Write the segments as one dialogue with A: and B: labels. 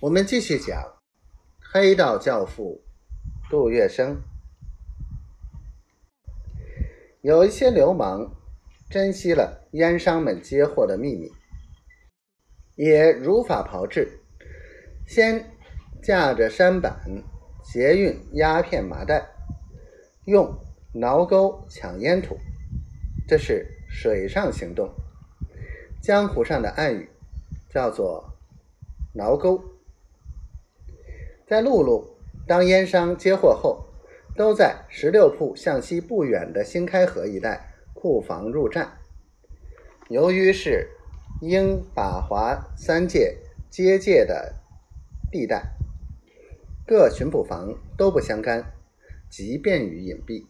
A: 我们继续讲黑道教父杜月笙。有一些流氓珍惜了烟商们接货的秘密，也如法炮制，先架着舢板劫运鸦片麻袋，用挠钩抢烟土，这是水上行动。江湖上的暗语叫做“挠钩”。在陆路，当烟商接货后，都在十六铺向西不远的新开河一带库房入站。由于是英法华三界接界的地带，各巡捕房都不相干，极便于隐蔽。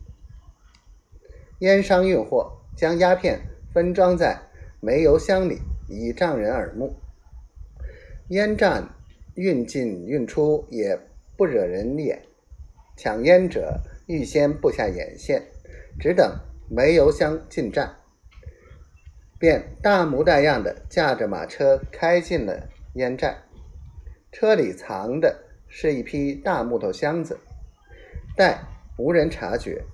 A: 烟商运货，将鸦片分装在煤油箱里，以障人耳目。烟站。运进运出也不惹人眼，抢烟者预先布下眼线，只等煤油箱进站，便大模大样的驾着马车开进了烟寨。车里藏的是一批大木头箱子，待无人察觉，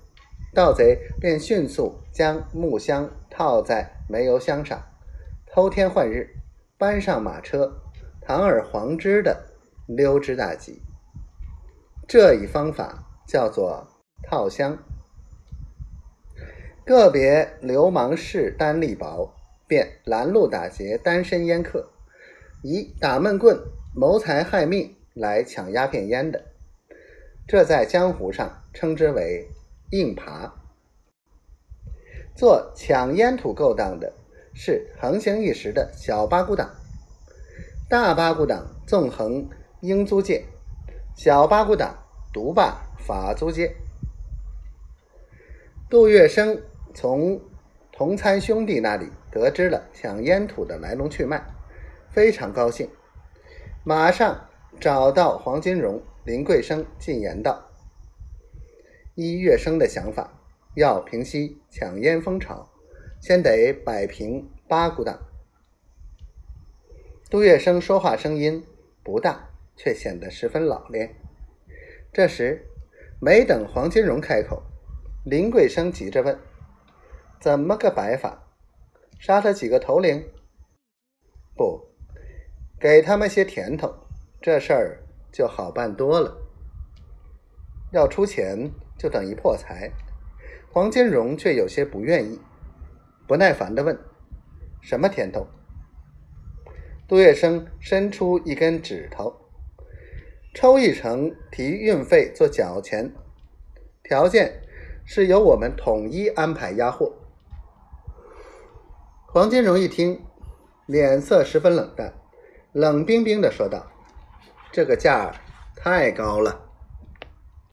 A: 盗贼便迅速将木箱套在煤油箱上，偷天换日，搬上马车。堂而皇之的溜之大吉，这一方法叫做套箱。个别流氓势单力薄，便拦路打劫单身烟客，以打闷棍谋财害命来抢鸦片烟的，这在江湖上称之为硬爬。做抢烟土勾当的是横行一时的小八股党。大八股党纵横英租界，小八股党独霸法租界。杜月笙从同参兄弟那里得知了抢烟土的来龙去脉，非常高兴，马上找到黄金荣、林桂生进言道：“依月笙的想法，要平息抢烟风潮，先得摆平八股党。”杜月笙说话声音不大，却显得十分老练。这时，没等黄金荣开口，林桂生急着问：“怎么个摆法？杀他几个头领？不，给他们些甜头，这事儿就好办多了。要出钱，就等于破财。”黄金荣却有些不愿意，不耐烦的问：“什么甜头？”杜月笙伸出一根指头，抽一成提运费做缴钱，条件是由我们统一安排押货。黄金荣一听，脸色十分冷淡，冷冰冰的说道：“这个价太高了。”